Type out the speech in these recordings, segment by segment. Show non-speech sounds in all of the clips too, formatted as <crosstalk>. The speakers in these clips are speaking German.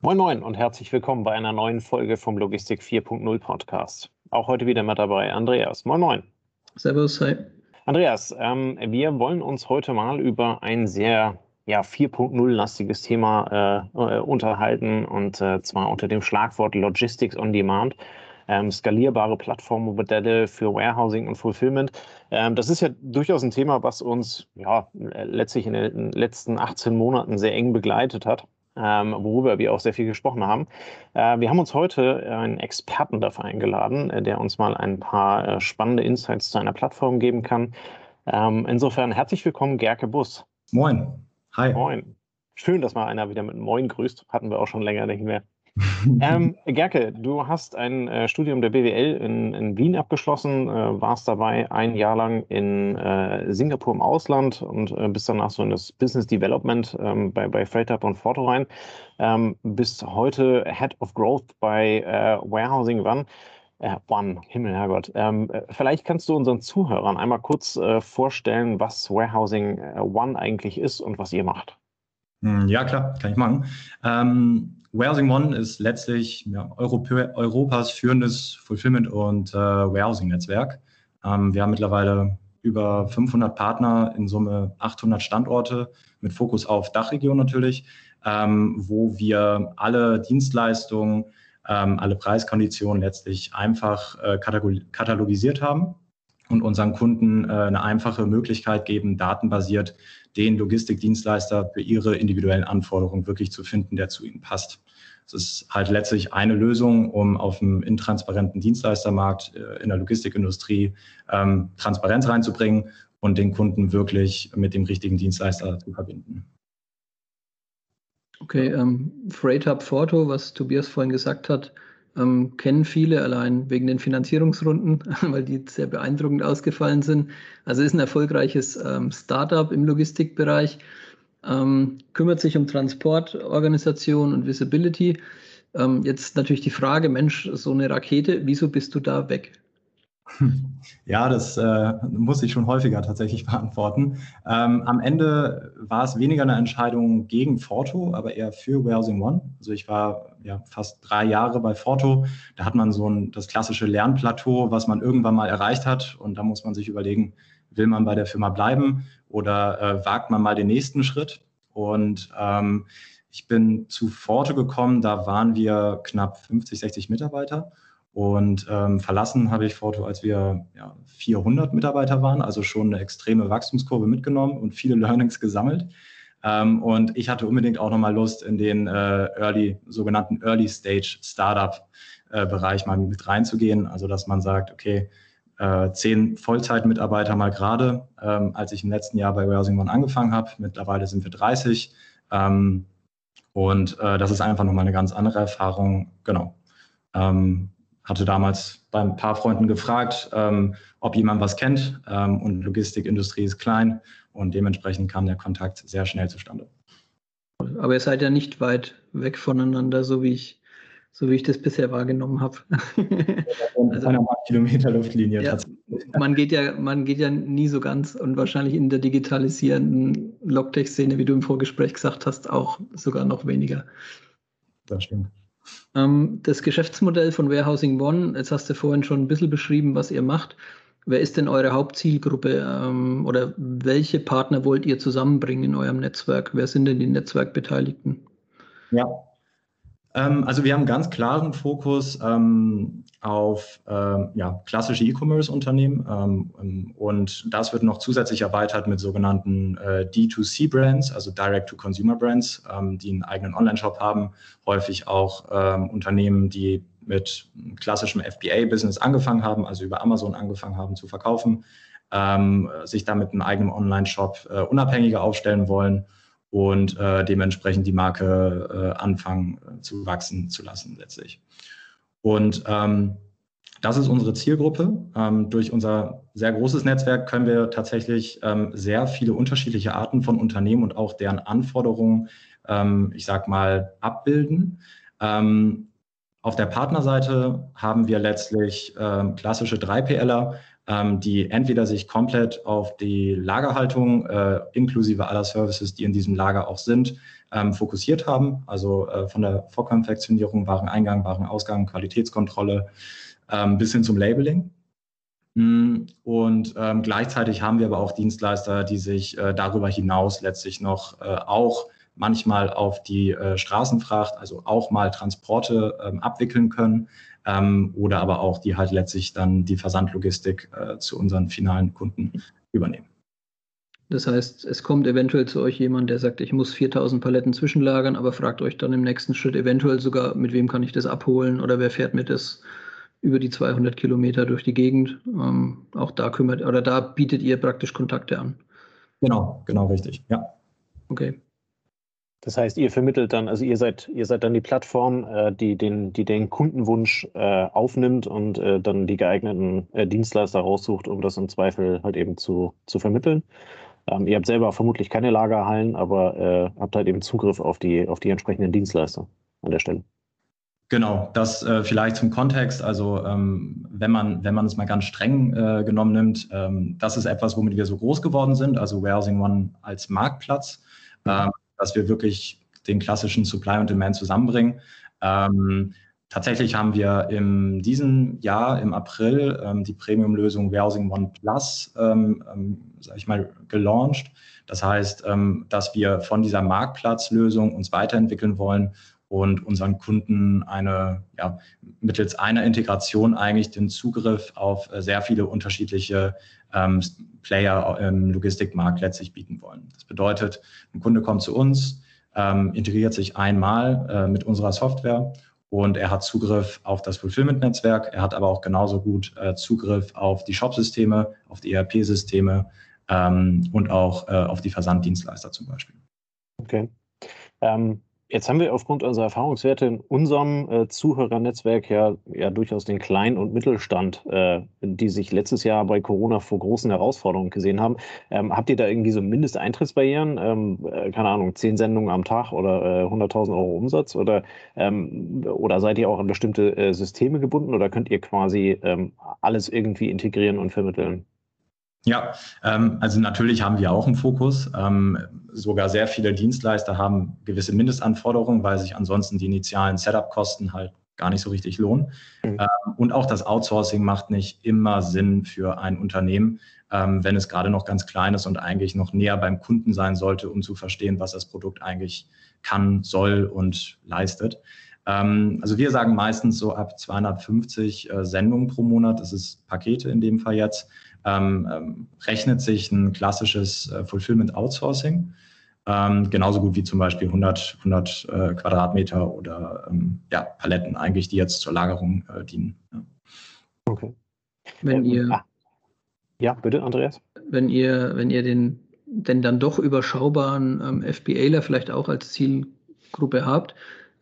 Moin Moin und herzlich willkommen bei einer neuen Folge vom Logistik 4.0 Podcast. Auch heute wieder mit dabei Andreas. Moin Moin. Servus, hi. Andreas, ähm, wir wollen uns heute mal über ein sehr ja, 4.0-lastiges Thema äh, äh, unterhalten und äh, zwar unter dem Schlagwort Logistics on Demand. Ähm, skalierbare Plattformmodelle für Warehousing und Fulfillment. Ähm, das ist ja durchaus ein Thema, was uns ja, letztlich in den letzten 18 Monaten sehr eng begleitet hat ähm, worüber wir auch sehr viel gesprochen haben. Äh, wir haben uns heute einen Experten dafür eingeladen, äh, der uns mal ein paar äh, spannende Insights zu einer Plattform geben kann. Ähm, insofern herzlich willkommen, Gerke Bus. Moin. Hi. Moin. Schön, dass mal einer wieder mit Moin grüßt. Hatten wir auch schon länger nicht mehr. <laughs> ähm, Gerke, du hast ein äh, Studium der BWL in, in Wien abgeschlossen, äh, warst dabei ein Jahr lang in äh, Singapur im Ausland und äh, bist danach so in das Business Development ähm, bei, bei FreightUp und Forto rein. Ähm, bist heute Head of Growth bei äh, Warehousing One. Äh, One, Himmel, Herrgott. Ähm, vielleicht kannst du unseren Zuhörern einmal kurz vorstellen, was Warehousing One eigentlich ist und was ihr macht. Hm, ja, klar, kann ich machen. Ähm, Warehousing One ist letztlich ja, Europä Europas führendes Fulfillment- und äh, Warehousing-Netzwerk. Ähm, wir haben mittlerweile über 500 Partner, in Summe 800 Standorte mit Fokus auf Dachregion natürlich, ähm, wo wir alle Dienstleistungen, ähm, alle Preiskonditionen letztlich einfach äh, katalogisiert haben und unseren Kunden äh, eine einfache Möglichkeit geben, datenbasiert den Logistikdienstleister für ihre individuellen Anforderungen wirklich zu finden, der zu ihnen passt. Es ist halt letztlich eine Lösung, um auf dem intransparenten Dienstleistermarkt äh, in der Logistikindustrie ähm, Transparenz reinzubringen und den Kunden wirklich mit dem richtigen Dienstleister zu verbinden. Okay, ähm, Freight Hub Forto, was Tobias vorhin gesagt hat, ähm, kennen viele allein wegen den Finanzierungsrunden, <laughs> weil die sehr beeindruckend ausgefallen sind. Also ist ein erfolgreiches ähm, Startup im Logistikbereich, ähm, kümmert sich um Transportorganisation und Visibility. Ähm, jetzt natürlich die Frage, Mensch, so eine Rakete, wieso bist du da weg? <laughs> Ja, das äh, muss ich schon häufiger tatsächlich <laughs> beantworten. Ähm, am Ende war es weniger eine Entscheidung gegen Forto, aber eher für Warehousing One. Also ich war ja fast drei Jahre bei Forto. Da hat man so ein, das klassische Lernplateau, was man irgendwann mal erreicht hat. Und da muss man sich überlegen, will man bei der Firma bleiben oder äh, wagt man mal den nächsten Schritt? Und ähm, ich bin zu Forto gekommen, da waren wir knapp 50, 60 Mitarbeiter. Und ähm, verlassen habe ich Forto, als wir ja, 400 Mitarbeiter waren, also schon eine extreme Wachstumskurve mitgenommen und viele Learnings gesammelt. Ähm, und ich hatte unbedingt auch nochmal Lust, in den äh, Early, sogenannten Early Stage Startup äh, Bereich mal mit reinzugehen. Also, dass man sagt, okay, äh, zehn Vollzeitmitarbeiter mal gerade, ähm, als ich im letzten Jahr bei Warehousing One angefangen habe. Mittlerweile sind wir 30. Ähm, und äh, das ist einfach nochmal eine ganz andere Erfahrung. Genau. Hatte damals bei ein paar Freunden gefragt, ähm, ob jemand was kennt. Ähm, und Logistikindustrie ist klein und dementsprechend kam der Kontakt sehr schnell zustande. Aber ihr seid ja nicht weit weg voneinander, so wie ich, so wie ich das bisher wahrgenommen habe. <laughs> also, einer Kilometer Luftlinie. Ja, man, geht ja, man geht ja nie so ganz und wahrscheinlich in der digitalisierenden Logtech-Szene, wie du im Vorgespräch gesagt hast, auch sogar noch weniger. Das stimmt. Ähm, das Geschäftsmodell von Warehousing One, jetzt hast du vorhin schon ein bisschen beschrieben, was ihr macht. Wer ist denn eure Hauptzielgruppe ähm, oder welche Partner wollt ihr zusammenbringen in eurem Netzwerk? Wer sind denn die Netzwerkbeteiligten? Ja, also wir haben ganz klaren Fokus ähm, auf ähm, ja, klassische E-Commerce-Unternehmen ähm, und das wird noch zusätzlich erweitert mit sogenannten äh, D2C-Brands, also Direct-to-Consumer-Brands, ähm, die einen eigenen Online-Shop haben, häufig auch ähm, Unternehmen, die mit klassischem FBA-Business angefangen haben, also über Amazon angefangen haben zu verkaufen, sich damit einen eigenen Online-Shop äh, unabhängiger aufstellen wollen und äh, dementsprechend die Marke äh, anfangen äh, zu wachsen zu lassen letztlich. Und ähm, das ist unsere Zielgruppe. Ähm, durch unser sehr großes Netzwerk können wir tatsächlich ähm, sehr viele unterschiedliche Arten von Unternehmen und auch deren Anforderungen, ähm, ich sag mal, abbilden. Ähm, auf der Partnerseite haben wir letztlich ähm, klassische 3PLer, ähm, die entweder sich komplett auf die Lagerhaltung äh, inklusive aller Services, die in diesem Lager auch sind, ähm, fokussiert haben. Also äh, von der Vorkonfektionierung, Wareneingang, Warenausgang, Qualitätskontrolle ähm, bis hin zum Labeling. Mm, und ähm, gleichzeitig haben wir aber auch Dienstleister, die sich äh, darüber hinaus letztlich noch äh, auch manchmal auf die äh, Straßenfracht, also auch mal Transporte ähm, abwickeln können ähm, oder aber auch die halt letztlich dann die Versandlogistik äh, zu unseren finalen Kunden übernehmen. Das heißt, es kommt eventuell zu euch jemand, der sagt, ich muss 4000 Paletten zwischenlagern, aber fragt euch dann im nächsten Schritt eventuell sogar, mit wem kann ich das abholen oder wer fährt mir das über die 200 Kilometer durch die Gegend. Ähm, auch da kümmert oder da bietet ihr praktisch Kontakte an. Genau, genau richtig, ja. Okay. Das heißt, ihr vermittelt dann, also ihr seid, ihr seid dann die Plattform, äh, die, den, die den Kundenwunsch äh, aufnimmt und äh, dann die geeigneten äh, Dienstleister raussucht, um das im Zweifel halt eben zu, zu vermitteln. Ähm, ihr habt selber vermutlich keine Lagerhallen, aber äh, habt halt eben Zugriff auf die, auf die entsprechenden Dienstleister an der Stelle. Genau, das äh, vielleicht zum Kontext. Also ähm, wenn man wenn man es mal ganz streng äh, genommen nimmt, ähm, das ist etwas, womit wir so groß geworden sind. Also Warehousing One als Marktplatz, ähm, dass wir wirklich den klassischen Supply und Demand zusammenbringen. Ähm, tatsächlich haben wir in diesem Jahr im April ähm, die Premium-Lösung Warehousing One Plus, ähm, ähm, sage ich mal, gelauncht. Das heißt, dass wir von dieser Marktplatzlösung uns weiterentwickeln wollen und unseren Kunden eine, ja, mittels einer Integration eigentlich den Zugriff auf äh, sehr viele unterschiedliche ähm, Player im Logistikmarkt letztlich bieten wollen. Das bedeutet, ein Kunde kommt zu uns, ähm, integriert sich einmal äh, mit unserer Software und er hat Zugriff auf das Fulfillment-Netzwerk. Er hat aber auch genauso gut äh, Zugriff auf die Shop-Systeme, auf die ERP-Systeme ähm, und auch äh, auf die Versanddienstleister zum Beispiel. Okay. Ähm, Jetzt haben wir aufgrund unserer Erfahrungswerte in unserem äh, Zuhörernetzwerk ja, ja durchaus den Klein- und Mittelstand, äh, die sich letztes Jahr bei Corona vor großen Herausforderungen gesehen haben. Ähm, habt ihr da irgendwie so Mindesteintrittsbarrieren? Ähm, äh, keine Ahnung, zehn Sendungen am Tag oder 100.000 äh, Euro Umsatz? Oder, ähm, oder seid ihr auch an bestimmte äh, Systeme gebunden oder könnt ihr quasi ähm, alles irgendwie integrieren und vermitteln? Ja, ähm, also natürlich haben wir auch einen Fokus. Ähm, sogar sehr viele Dienstleister haben gewisse Mindestanforderungen, weil sich ansonsten die initialen Setup-Kosten halt gar nicht so richtig lohnen. Mhm. Ähm, und auch das Outsourcing macht nicht immer Sinn für ein Unternehmen, ähm, wenn es gerade noch ganz klein ist und eigentlich noch näher beim Kunden sein sollte, um zu verstehen, was das Produkt eigentlich kann, soll und leistet. Ähm, also wir sagen meistens so ab 250 äh, Sendungen pro Monat, das ist Pakete in dem Fall jetzt, rechnet sich ein klassisches äh, Fulfillment Outsourcing. Ähm, genauso gut wie zum Beispiel 100, 100 äh, Quadratmeter oder ähm, ja, Paletten eigentlich, die jetzt zur Lagerung äh, dienen. Ja. Okay. Wenn ihr, ah. ja, bitte, Andreas. Wenn ihr, wenn ihr den, den dann doch überschaubaren ähm, FBAler vielleicht auch als Zielgruppe habt,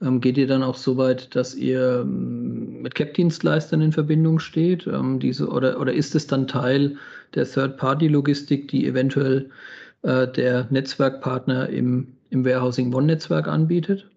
ähm, geht ihr dann auch so weit, dass ihr ähm, mit CAP-Dienstleistern in Verbindung steht? Ähm, diese, oder, oder ist es dann Teil der Third-Party-Logistik, die eventuell äh, der Netzwerkpartner im, im Warehousing One-Netzwerk anbietet?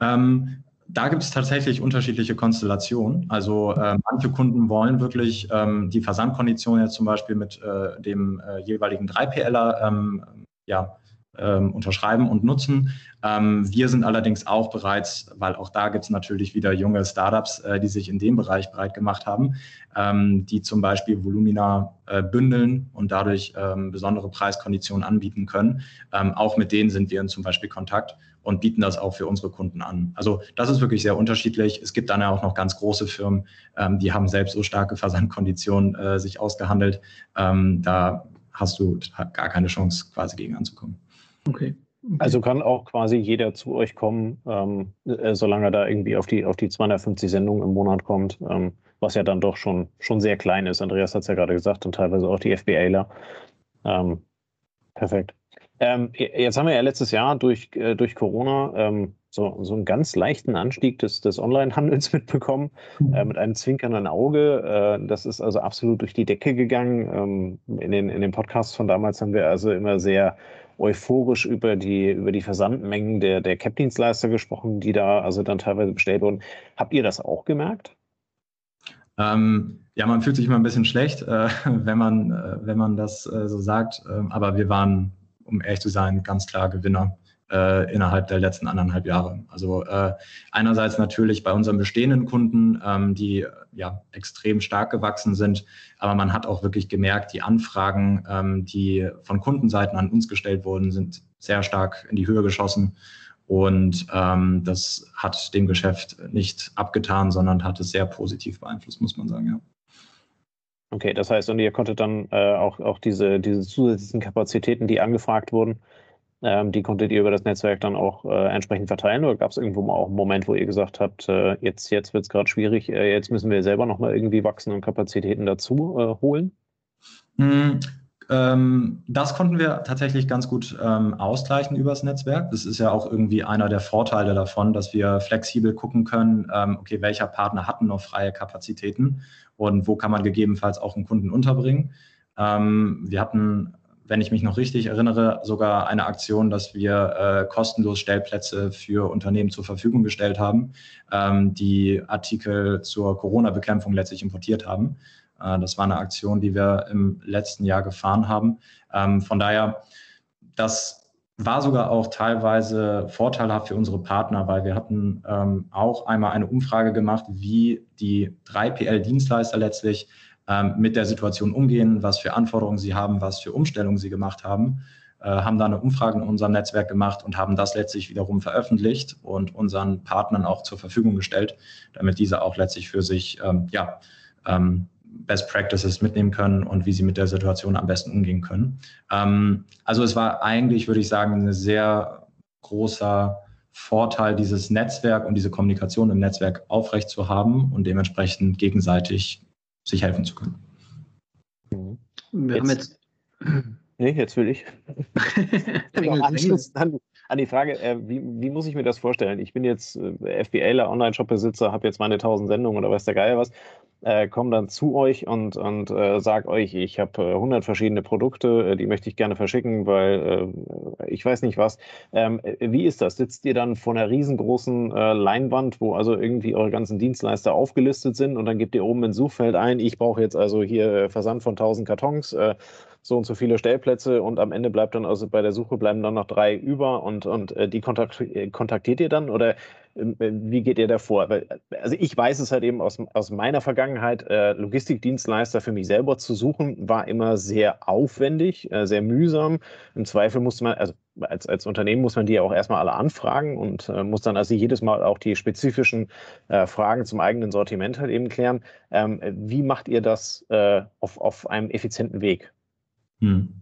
Ähm, da gibt es tatsächlich unterschiedliche Konstellationen. Also äh, manche Kunden wollen wirklich ähm, die Versandkonditionen jetzt zum Beispiel mit äh, dem äh, jeweiligen 3PLer ähm, ja, ähm, unterschreiben und nutzen. Ähm, wir sind allerdings auch bereits, weil auch da gibt es natürlich wieder junge Startups, äh, die sich in dem Bereich breit gemacht haben, ähm, die zum Beispiel Volumina äh, bündeln und dadurch ähm, besondere Preiskonditionen anbieten können. Ähm, auch mit denen sind wir in zum Beispiel Kontakt und bieten das auch für unsere Kunden an. Also das ist wirklich sehr unterschiedlich. Es gibt dann ja auch noch ganz große Firmen, ähm, die haben selbst so starke Versandkonditionen äh, sich ausgehandelt. da hast du gar keine Chance, quasi gegen anzukommen. Okay. okay. Also kann auch quasi jeder zu euch kommen, ähm, äh, solange er da irgendwie auf die, auf die 250 Sendungen im Monat kommt, ähm, was ja dann doch schon, schon sehr klein ist. Andreas hat es ja gerade gesagt und teilweise auch die FBAler. Ähm, perfekt. Ähm, jetzt haben wir ja letztes Jahr durch, äh, durch Corona ähm, so, so einen ganz leichten Anstieg des, des Onlinehandels <laughs> mitbekommen, mhm. äh, mit einem zwinkernden Auge. Äh, das ist also absolut durch die Decke gegangen. Ähm, in, den, in den Podcasts von damals haben wir also immer sehr euphorisch über die, über die Versandmengen der, der Cap-Dienstleister gesprochen, die da also dann teilweise bestellt wurden. Habt ihr das auch gemerkt? Ähm, ja, man fühlt sich immer ein bisschen schlecht, äh, <laughs> wenn, man, äh, wenn man das äh, so sagt. Ähm, aber wir waren, um ehrlich zu sein, ganz klar Gewinner äh, innerhalb der letzten anderthalb Jahre. Also äh, einerseits natürlich bei unseren bestehenden Kunden, ähm, die ja extrem stark gewachsen sind, aber man hat auch wirklich gemerkt, die Anfragen, ähm, die von Kundenseiten an uns gestellt wurden, sind sehr stark in die Höhe geschossen. Und ähm, das hat dem Geschäft nicht abgetan, sondern hat es sehr positiv beeinflusst, muss man sagen, ja. Okay, das heißt, und ihr konntet dann äh, auch, auch diese, diese zusätzlichen Kapazitäten, die angefragt wurden, ähm, die konntet ihr über das Netzwerk dann auch äh, entsprechend verteilen oder gab es irgendwo mal auch einen Moment, wo ihr gesagt habt, äh, jetzt, jetzt wird es gerade schwierig, äh, jetzt müssen wir selber nochmal irgendwie wachsen und Kapazitäten dazu äh, holen? Mhm. Das konnten wir tatsächlich ganz gut ähm, ausgleichen übers Netzwerk. Das ist ja auch irgendwie einer der Vorteile davon, dass wir flexibel gucken können, ähm, okay, welcher Partner hat noch freie Kapazitäten und wo kann man gegebenenfalls auch einen Kunden unterbringen. Ähm, wir hatten wenn ich mich noch richtig erinnere, sogar eine Aktion, dass wir äh, kostenlos Stellplätze für Unternehmen zur Verfügung gestellt haben, ähm, die Artikel zur Corona-Bekämpfung letztlich importiert haben. Äh, das war eine Aktion, die wir im letzten Jahr gefahren haben. Ähm, von daher, das war sogar auch teilweise vorteilhaft für unsere Partner, weil wir hatten ähm, auch einmal eine Umfrage gemacht, wie die 3PL-Dienstleister letztlich ähm, mit der Situation umgehen, was für Anforderungen sie haben, was für Umstellungen sie gemacht haben, äh, haben da eine Umfrage in unserem Netzwerk gemacht und haben das letztlich wiederum veröffentlicht und unseren Partnern auch zur Verfügung gestellt, damit diese auch letztlich für sich ähm, ja, ähm, Best Practices mitnehmen können und wie sie mit der Situation am besten umgehen können. Ähm, also es war eigentlich, würde ich sagen, ein sehr großer Vorteil, dieses Netzwerk und diese Kommunikation im Netzwerk aufrecht zu haben und dementsprechend gegenseitig sich helfen zu können. Wir jetzt, haben jetzt. Nee, jetzt will ich. <laughs> Anschluss an, an, die Frage, äh, wie, wie, muss ich mir das vorstellen? Ich bin jetzt äh, FBAler, Online-Shop-Besitzer, habe jetzt meine 1000 Sendungen oder weiß der Geier was äh, komme dann zu euch und, und äh, sage euch, ich habe äh, 100 verschiedene Produkte, äh, die möchte ich gerne verschicken, weil äh, ich weiß nicht was. Ähm, äh, wie ist das? Sitzt ihr dann vor einer riesengroßen äh, Leinwand, wo also irgendwie eure ganzen Dienstleister aufgelistet sind und dann gebt ihr oben ins Suchfeld ein, ich brauche jetzt also hier äh, Versand von 1000 Kartons, äh, so und so viele Stellplätze und am Ende bleibt dann also bei der Suche bleiben dann noch drei über und, und äh, die kontakt, äh, kontaktiert ihr dann oder ähm, äh, wie geht ihr da vor? Also ich weiß es halt eben aus, aus meiner Vergangenheit, äh, Logistikdienstleister für mich selber zu suchen, war immer sehr aufwendig, äh, sehr mühsam. Im Zweifel musste man, also als, als Unternehmen muss man die ja auch erstmal alle anfragen und äh, muss dann also jedes Mal auch die spezifischen äh, Fragen zum eigenen Sortiment halt eben klären. Ähm, wie macht ihr das äh, auf, auf einem effizienten Weg? Hm.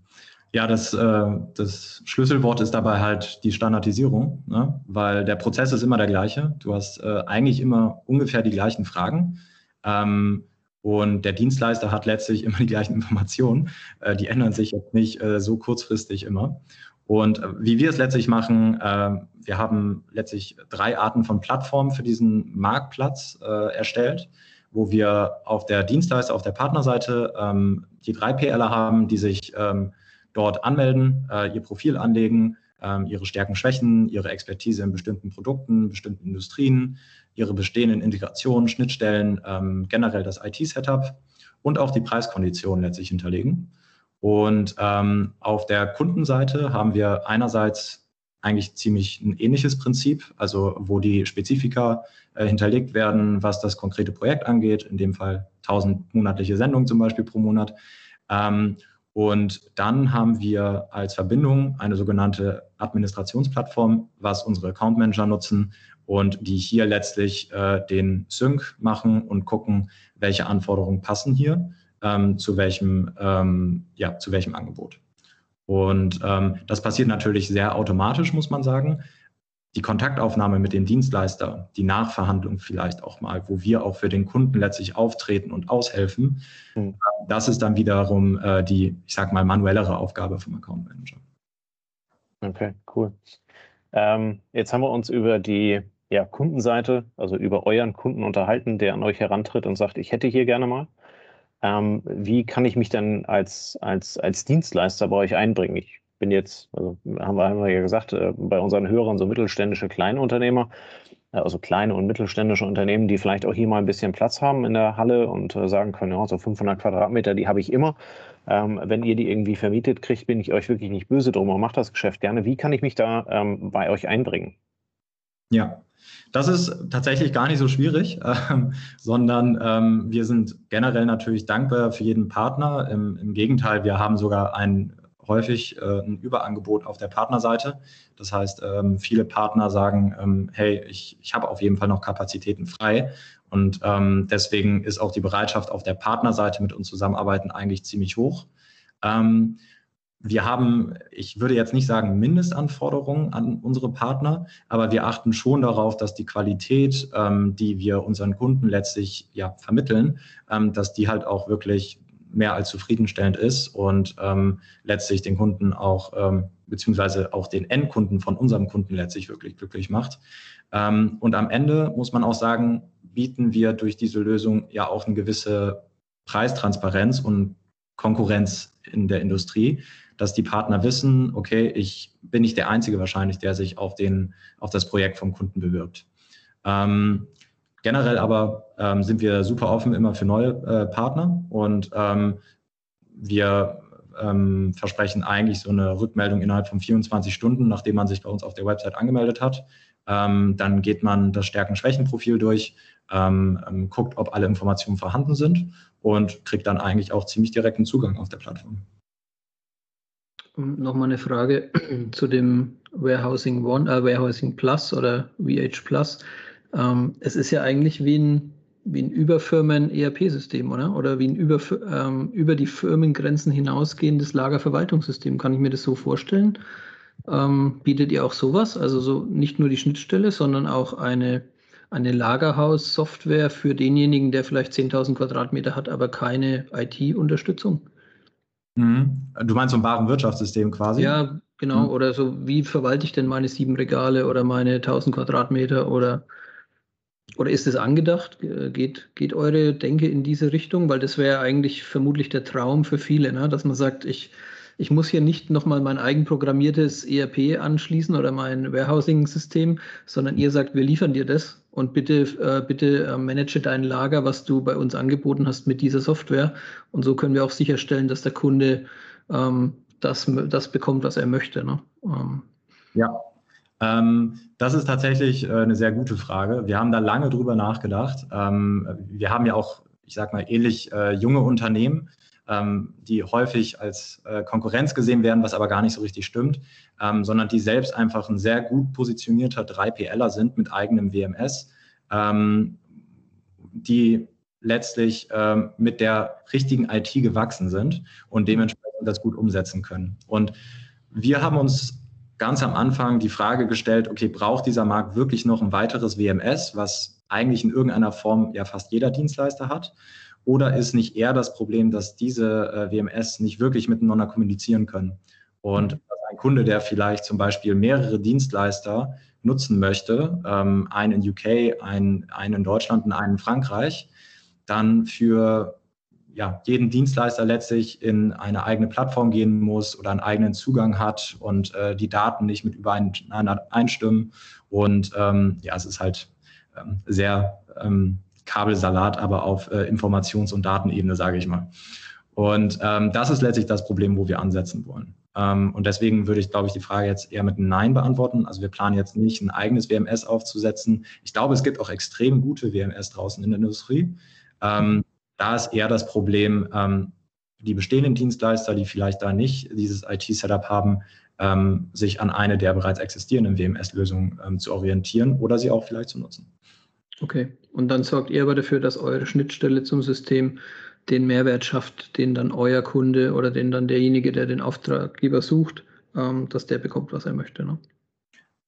Ja, das, äh, das Schlüsselwort ist dabei halt die Standardisierung, ne? weil der Prozess ist immer der gleiche. Du hast äh, eigentlich immer ungefähr die gleichen Fragen. Ähm, und der Dienstleister hat letztlich immer die gleichen <laughs> Informationen. Äh, die ändern sich jetzt nicht äh, so kurzfristig immer. Und äh, wie wir es letztlich machen, äh, wir haben letztlich drei Arten von Plattformen für diesen Marktplatz äh, erstellt, wo wir auf der Dienstleister, auf der Partnerseite ähm, die drei PLer haben, die sich ähm, dort anmelden, äh, ihr Profil anlegen, ähm, ihre Stärken, Schwächen, ihre Expertise in bestimmten Produkten, bestimmten Industrien, ihre bestehenden Integrationen, Schnittstellen, ähm, generell das IT-Setup und auch die Preiskonditionen letztlich hinterlegen. Und ähm, auf der Kundenseite haben wir einerseits eigentlich ziemlich ein ähnliches Prinzip, also wo die Spezifika äh, hinterlegt werden, was das konkrete Projekt angeht, in dem Fall 1000 monatliche Sendungen zum Beispiel pro Monat. Ähm, und dann haben wir als Verbindung eine sogenannte Administrationsplattform, was unsere Account Manager nutzen und die hier letztlich äh, den Sync machen und gucken, welche Anforderungen passen hier ähm, zu welchem ähm, ja zu welchem Angebot. Und ähm, das passiert natürlich sehr automatisch, muss man sagen die Kontaktaufnahme mit dem Dienstleister, die Nachverhandlung vielleicht auch mal, wo wir auch für den Kunden letztlich auftreten und aushelfen, mhm. das ist dann wiederum äh, die, ich sag mal, manuellere Aufgabe vom Account Manager. Okay, cool. Ähm, jetzt haben wir uns über die ja, Kundenseite, also über euren Kunden unterhalten, der an euch herantritt und sagt, ich hätte hier gerne mal. Ähm, wie kann ich mich dann als, als, als Dienstleister bei euch einbringen? Ich bin jetzt, also haben wir, haben wir ja gesagt, äh, bei unseren Hörern so mittelständische Kleinunternehmer. äh, also kleine und mittelständische Unternehmen, die vielleicht auch hier mal ein bisschen Platz haben in der Halle und äh, sagen können, ja, so 500 Quadratmeter, die habe ich immer. Ähm, wenn ihr die irgendwie vermietet kriegt, bin ich euch wirklich nicht böse drum und macht das Geschäft gerne. Wie kann ich mich da ähm, bei euch einbringen? Ja, das ist tatsächlich gar nicht so schwierig, <laughs> ähm, sondern ähm, wir sind generell natürlich dankbar für jeden Partner. Im, im Gegenteil, wir haben sogar ein häufig äh, ein Überangebot auf der Partnerseite. Das heißt, ähm, viele Partner sagen, ähm, hey, ich, ich habe auf jeden Fall noch Kapazitäten frei. Und ähm, deswegen ist auch die Bereitschaft auf der Partnerseite mit uns zusammenarbeiten eigentlich ziemlich hoch. Wir haben, ich würde jetzt nicht sagen Mindestanforderungen an unsere Partner, aber wir achten schon darauf, dass die Qualität, ähm, die wir unseren Kunden letztlich ja, vermitteln, ähm, dass die halt auch wirklich mehr als zufriedenstellend ist und ähm, letztlich den Kunden auch, ähm, beziehungsweise auch den Endkunden von unserem Kunden letztlich wirklich glücklich macht. Ähm, und am Ende muss man auch sagen, bieten wir durch diese Lösung ja auch eine gewisse Preistransparenz und Konkurrenz in der Industrie, dass die Partner wissen, okay, ich bin nicht der Einzige wahrscheinlich, der sich auf, den, auf das Projekt vom Kunden bewirbt. Ähm, generell aber ähm, sind wir super offen immer für neue äh, Partner und ähm, wir ähm, versprechen eigentlich so eine Rückmeldung innerhalb von 24 Stunden, nachdem man sich bei uns auf der Website angemeldet hat. Ähm, dann geht man das Stärken-Schwächen-Profil durch, ähm, guckt, ob alle Informationen vorhanden sind und kriegt dann eigentlich auch ziemlich direkten Zugang auf der Plattform. Nochmal eine Frage <clears throat> zu dem Warehousing One, äh, Warehousing Plus oder VH Plus. Ähm, es ist ja eigentlich wie ein, wie ein Überfirmen-ERP-System, oder? Oder wie ein über, ähm, über die Firmengrenzen hinausgehendes Lagerverwaltungssystem. Kann ich mir das so vorstellen? Ähm, bietet ihr auch sowas? Also so nicht nur die Schnittstelle, sondern auch eine, eine Lagerhaus-Software für denjenigen, der vielleicht 10.000 Quadratmeter hat, aber keine IT-Unterstützung? Mhm. Du meinst so ein Warenwirtschaftssystem quasi? Ja, genau. Mhm. Oder so, wie verwalte ich denn meine sieben Regale oder meine 1000 Quadratmeter oder oder ist es angedacht? Geht, geht eure Denke in diese Richtung? Weil das wäre eigentlich vermutlich der Traum für viele, ne? dass man sagt, ich, ich muss hier nicht nochmal mein eigenprogrammiertes ERP anschließen oder mein Warehousing-System, sondern ihr sagt, wir liefern dir das und bitte, äh, bitte äh, manage dein Lager, was du bei uns angeboten hast mit dieser Software. Und so können wir auch sicherstellen, dass der Kunde ähm, das, das bekommt, was er möchte. Ne? Ähm. Ja, ähm, das ist tatsächlich äh, eine sehr gute Frage. Wir haben da lange drüber nachgedacht. Ähm, wir haben ja auch, ich sag mal, ähnlich äh, junge Unternehmen, ähm, die häufig als äh, Konkurrenz gesehen werden, was aber gar nicht so richtig stimmt, ähm, sondern die selbst einfach ein sehr gut positionierter 3PLer sind mit eigenem WMS, ähm, die letztlich ähm, mit der richtigen IT gewachsen sind und dementsprechend das gut umsetzen können. Und wir haben uns ganz am Anfang die Frage gestellt, okay, braucht dieser Markt wirklich noch ein weiteres WMS, was eigentlich in irgendeiner Form ja fast jeder Dienstleister hat? Oder ist nicht eher das Problem, dass diese äh, WMS nicht wirklich miteinander kommunizieren können? Und mhm. ein Kunde, der vielleicht zum Beispiel mehrere Dienstleister nutzen möchte, ähm, einen in UK, einen, einen in Deutschland und einen in Frankreich, dann für ja, jeden Dienstleister letztlich in eine eigene Plattform gehen muss oder einen eigenen Zugang hat und äh, die Daten nicht mit übereinander einstimmen. Und ähm, ja, es ist halt ähm, sehr ähm, Kabelsalat, aber auf äh, Informations- und Datenebene, sage ich mal. Und ähm, das ist letztlich das Problem, wo wir ansetzen wollen. Ähm, und deswegen würde ich, glaube ich, die Frage jetzt eher mit Nein beantworten. Also wir planen jetzt nicht, ein eigenes WMS aufzusetzen. Ich glaube, es gibt auch extrem gute WMS draußen in der Industrie. Ähm, da ist eher das Problem, ähm, die bestehenden Dienstleister, die vielleicht da nicht dieses IT-Setup haben, ähm, sich an eine der bereits existierenden WMS-Lösungen ähm, zu orientieren oder sie auch vielleicht zu nutzen. Okay, und dann sorgt ihr aber dafür, dass eure Schnittstelle zum System den Mehrwert schafft, den dann euer Kunde oder den dann derjenige, der den Auftraggeber sucht, ähm, dass der bekommt, was er möchte. Ne?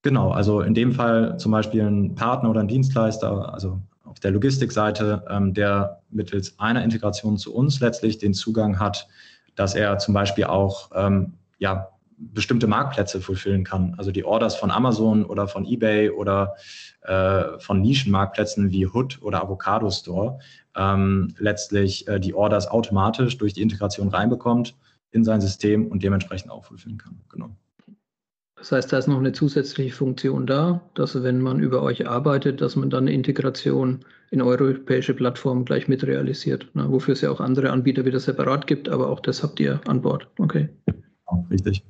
Genau, also in dem Fall zum Beispiel ein Partner oder ein Dienstleister, also auf der Logistikseite, ähm, der mittels einer Integration zu uns letztlich den Zugang hat, dass er zum Beispiel auch ähm, ja, bestimmte Marktplätze fulfillen kann. Also die Orders von Amazon oder von eBay oder äh, von Nischenmarktplätzen wie Hood oder Avocado Store ähm, letztlich äh, die Orders automatisch durch die Integration reinbekommt in sein System und dementsprechend auch fulfillen kann. Genau. Das heißt, da ist noch eine zusätzliche Funktion da, dass wenn man über euch arbeitet, dass man dann eine Integration in europäische Plattformen gleich mit realisiert, ne, wofür es ja auch andere Anbieter wieder separat gibt, aber auch das habt ihr an Bord. Okay. Richtig.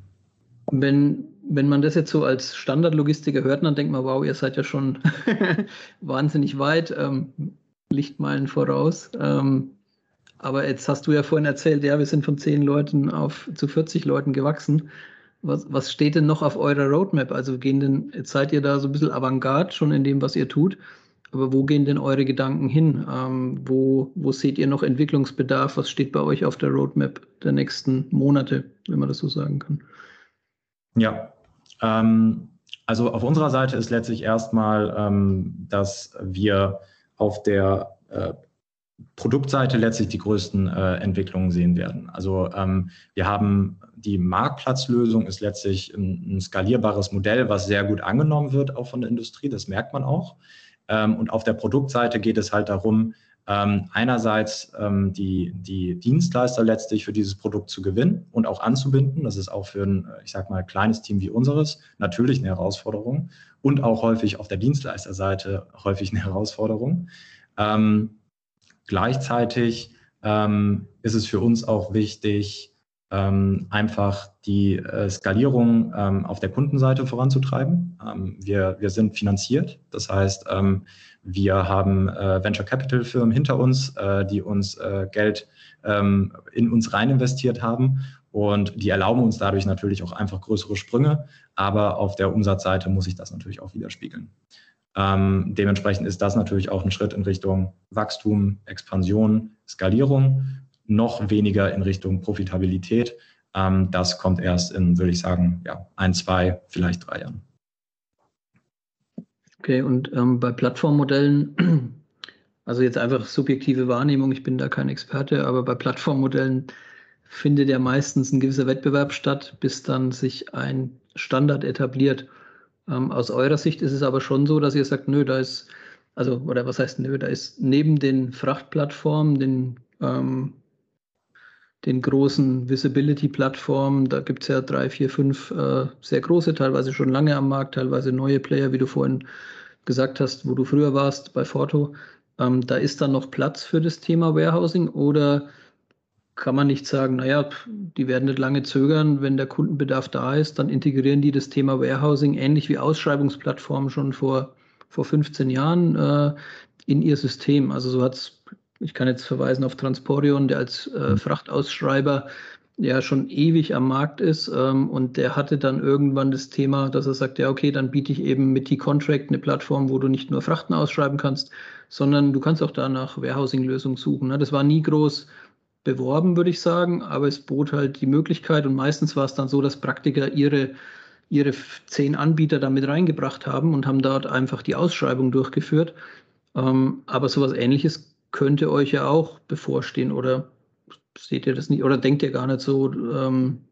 Wenn, wenn man das jetzt so als Standardlogistiker hört, dann denkt man, wow, ihr seid ja schon <laughs> wahnsinnig weit, ähm, Lichtmeilen voraus. Ähm, aber jetzt hast du ja vorhin erzählt, ja, wir sind von zehn Leuten auf zu 40 Leuten gewachsen. Was, was steht denn noch auf eurer Roadmap? Also gehen denn, jetzt seid ihr da so ein bisschen Avantgarde schon in dem, was ihr tut. Aber wo gehen denn eure Gedanken hin? Ähm, wo, wo seht ihr noch Entwicklungsbedarf? Was steht bei euch auf der Roadmap der nächsten Monate, wenn man das so sagen kann? Ja, ähm, also auf unserer Seite ist letztlich erstmal, ähm, dass wir auf der äh, Produktseite letztlich die größten äh, Entwicklungen sehen werden. Also ähm, wir haben die Marktplatzlösung ist letztlich ein, ein, skalierbares Modell, was sehr gut angenommen wird auch von der Industrie. Das merkt man auch. Ähm, und auf der Produktseite geht es halt darum, ähm, einerseits ähm, die, die Dienstleister letztlich für dieses Produkt zu gewinnen und auch anzubinden. Das ist auch für ein, ich sag mal, kleines Team wie unseres natürlich eine Herausforderung und auch häufig auf der Dienstleisterseite häufig eine Herausforderung. Ähm, gleichzeitig ähm, ist es für uns auch wichtig, ähm, einfach die äh, Skalierung ähm, auf der Kundenseite voranzutreiben. Ähm, wir, wir sind finanziert, das heißt, ähm, wir haben äh, Venture Capital Firmen hinter uns, äh, die uns äh, Geld ähm, in uns rein investiert haben und die erlauben uns dadurch natürlich auch einfach größere Sprünge, aber auf der Umsatzseite muss sich das natürlich auch widerspiegeln. Ähm, dementsprechend ist das natürlich auch ein Schritt in Richtung Wachstum, Expansion, Skalierung noch weniger in Richtung Profitabilität. Ähm, das kommt erst in, würde ich sagen, ja, ein, zwei, vielleicht drei Jahren. Okay, und ähm, bei Plattformmodellen, <clears throat> also jetzt einfach subjektive Wahrnehmung, ich bin da kein Experte, aber bei Plattformmodellen findet ja meistens ein gewisser Wettbewerb statt, bis dann sich ein Standard etabliert. Ähm, aus eurer Sicht ist es aber schon so, dass ihr sagt, nö, da ist, also, oder was heißt nö, da ist neben den Frachtplattformen, den ähm, den großen Visibility-Plattformen. Da gibt es ja drei, vier, fünf äh, sehr große, teilweise schon lange am Markt, teilweise neue Player, wie du vorhin gesagt hast, wo du früher warst bei Forto. Ähm, da ist dann noch Platz für das Thema Warehousing oder kann man nicht sagen, naja, die werden nicht lange zögern, wenn der Kundenbedarf da ist, dann integrieren die das Thema Warehousing ähnlich wie Ausschreibungsplattformen schon vor, vor 15 Jahren äh, in ihr System. Also so hat es ich kann jetzt verweisen auf Transporion, der als äh, mhm. Frachtausschreiber ja schon ewig am Markt ist ähm, und der hatte dann irgendwann das Thema, dass er sagt, ja okay, dann biete ich eben mit T-Contract eine Plattform, wo du nicht nur Frachten ausschreiben kannst, sondern du kannst auch da nach Warehousing-Lösungen suchen. Ne? Das war nie groß beworben, würde ich sagen, aber es bot halt die Möglichkeit und meistens war es dann so, dass Praktiker ihre ihre zehn Anbieter damit reingebracht haben und haben dort einfach die Ausschreibung durchgeführt. Ähm, aber sowas ähnliches könnte euch ja auch bevorstehen oder seht ihr das nicht oder denkt ihr gar nicht so, ähm,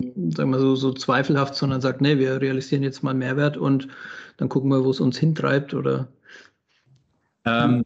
sagen wir so, so zweifelhaft, sondern sagt, nee, wir realisieren jetzt mal Mehrwert und dann gucken wir, wo es uns hintreibt oder? Ähm,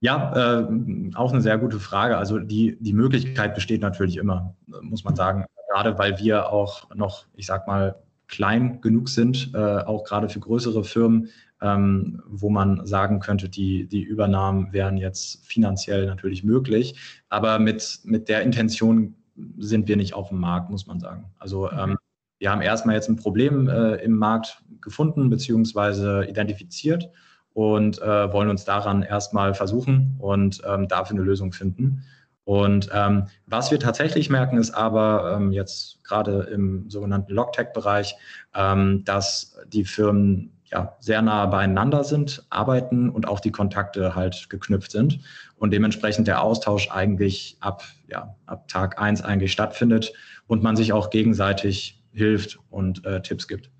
ja, äh, auch eine sehr gute Frage. Also die, die Möglichkeit besteht natürlich immer, muss man sagen. Gerade weil wir auch noch, ich sag mal, klein genug sind, äh, auch gerade für größere Firmen, ähm, wo man sagen könnte, die, die Übernahmen wären jetzt finanziell natürlich möglich. Aber mit, mit der Intention sind wir nicht auf dem Markt, muss man sagen. Also ähm, wir haben erstmal jetzt ein Problem äh, im Markt gefunden bzw. identifiziert und äh, wollen uns daran erstmal versuchen und ähm, dafür eine Lösung finden. Und ähm, was wir tatsächlich merken, ist aber ähm, jetzt gerade im sogenannten Logtech-Bereich, ähm, dass die Firmen ja, sehr nah beieinander sind, arbeiten und auch die Kontakte halt geknüpft sind und dementsprechend der Austausch eigentlich ab, ja, ab Tag eins eigentlich stattfindet und man sich auch gegenseitig hilft und äh, Tipps gibt.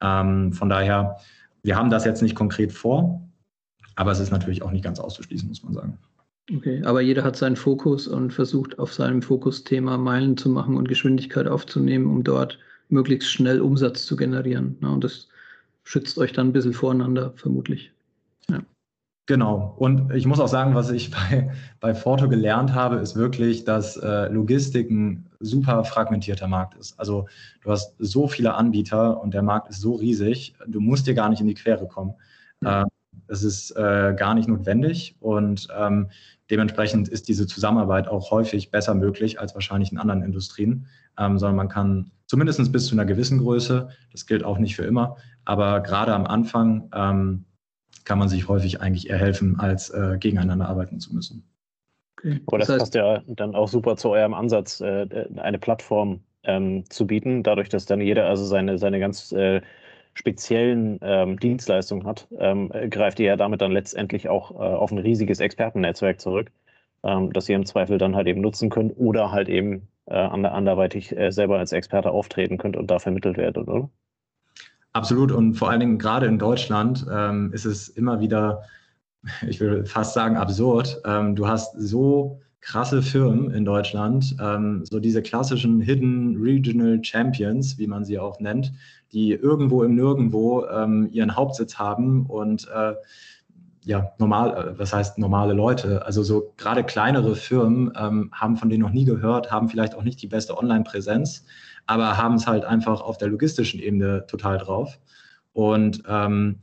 Ähm, von daher, wir haben das jetzt nicht konkret vor, aber es ist natürlich auch nicht ganz auszuschließen, muss man sagen. Okay, aber jeder hat seinen Fokus und versucht auf seinem Fokusthema Meilen zu machen und Geschwindigkeit aufzunehmen, um dort möglichst schnell Umsatz zu generieren. Und das schützt euch dann ein bisschen voreinander, vermutlich. Ja. Genau. Und ich muss auch sagen, was ich <laughs> bei, bei Forto gelernt habe, ist wirklich, dass äh, Logistik ein super fragmentierter Markt ist. Also du hast so viele Anbieter und der Markt ist so riesig, du musst dir gar nicht in die Quere kommen. Ähm, es ist äh, gar nicht notwendig und ähm, dementsprechend ist diese Zusammenarbeit auch häufig besser möglich als wahrscheinlich in anderen Industrien, ähm, sondern man kann zumindest bis zu einer gewissen Größe, das gilt auch nicht für immer, aber gerade am Anfang ähm, kann man sich häufig eigentlich eher helfen, als äh, gegeneinander arbeiten zu müssen. Okay. Aber das, das heißt, passt ja dann auch super zu eurem Ansatz, äh, eine Plattform ähm, zu bieten, dadurch, dass dann jeder also seine, seine ganz äh, speziellen ähm, Dienstleistungen hat, ähm, greift ihr ja damit dann letztendlich auch äh, auf ein riesiges Expertennetzwerk zurück, ähm, das ihr im Zweifel dann halt eben nutzen könnt oder halt eben äh, anderweitig äh, selber als Experte auftreten könnt und da vermittelt werdet, oder? Absolut. Und vor allen Dingen gerade in Deutschland ähm, ist es immer wieder, ich will fast sagen, absurd. Ähm, du hast so krasse Firmen in Deutschland, ähm, so diese klassischen Hidden Regional Champions, wie man sie auch nennt, die irgendwo im Nirgendwo ähm, ihren Hauptsitz haben und äh, ja, normal, äh, was heißt normale Leute? Also so gerade kleinere Firmen ähm, haben von denen noch nie gehört, haben vielleicht auch nicht die beste Online-Präsenz, aber haben es halt einfach auf der logistischen Ebene total drauf. Und ähm,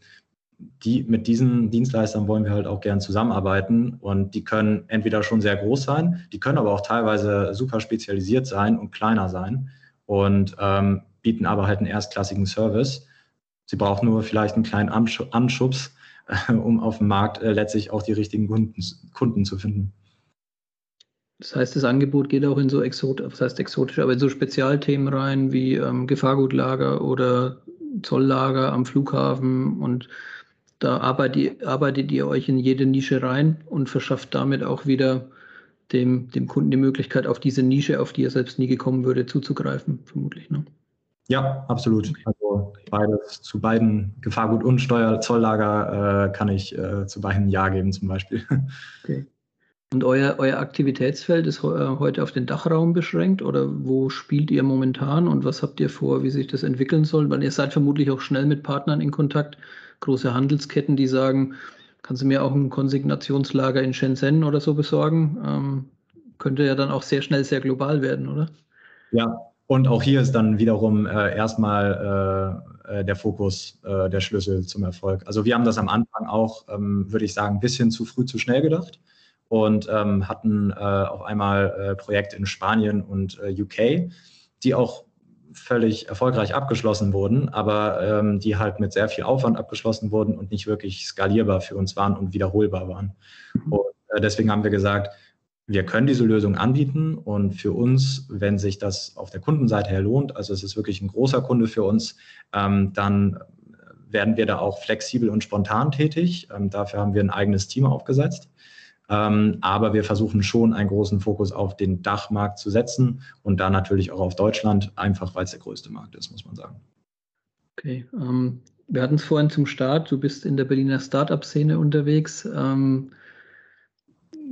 die, mit diesen Dienstleistern wollen wir halt auch gern zusammenarbeiten und die können entweder schon sehr groß sein, die können aber auch teilweise super spezialisiert sein und kleiner sein und ähm, bieten aber halt einen erstklassigen Service. Sie brauchen nur vielleicht einen kleinen Anschubs, äh, <laughs> um auf dem Markt äh, letztlich auch die richtigen Kunden, Kunden zu finden. Das heißt, das Angebot geht auch in so exot, was heißt exotisch, aber in so Spezialthemen rein wie ähm, Gefahrgutlager oder Zolllager am Flughafen und da arbeitet, arbeitet ihr euch in jede Nische rein und verschafft damit auch wieder dem, dem Kunden die Möglichkeit, auf diese Nische, auf die er selbst nie gekommen würde, zuzugreifen, vermutlich. Ne? Ja, absolut. Also beides zu beiden Gefahrgut und Steuer, Zolllager äh, kann ich äh, zu beiden Ja geben zum Beispiel. Okay. Und euer, euer Aktivitätsfeld ist äh, heute auf den Dachraum beschränkt oder wo spielt ihr momentan und was habt ihr vor, wie sich das entwickeln soll? Weil ihr seid vermutlich auch schnell mit Partnern in Kontakt, große Handelsketten, die sagen, kannst du mir auch ein Konsignationslager in Shenzhen oder so besorgen? Ähm, könnte ja dann auch sehr schnell sehr global werden, oder? Ja, und auch hier ist dann wiederum äh, erstmal äh, äh der Fokus äh, der Schlüssel zum Erfolg. Also wir haben das am Anfang auch, ähm, würde ich sagen, ein bisschen zu früh zu schnell gedacht und ähm, hatten äh, auf einmal äh, Projekte in Spanien und äh, UK, die auch völlig erfolgreich abgeschlossen wurden, aber ähm, die halt mit sehr viel Aufwand abgeschlossen wurden und nicht wirklich skalierbar für uns waren und wiederholbar waren. Mhm. Und äh, deswegen haben wir gesagt, wir können diese Lösung anbieten und für uns, wenn sich das auf der Kundenseite her lohnt, also es ist wirklich ein großer Kunde für uns, ähm, dann werden wir da auch flexibel und spontan tätig. Ähm, dafür haben wir ein eigenes Team aufgesetzt. Ähm, aber wir versuchen schon einen großen Fokus auf den Dachmarkt zu setzen und da natürlich auch auf Deutschland, einfach weil es der größte Markt ist, muss man sagen. Okay, ähm, wir hatten es vorhin zum Start, du bist in der Berliner Startup-Szene unterwegs. Ähm,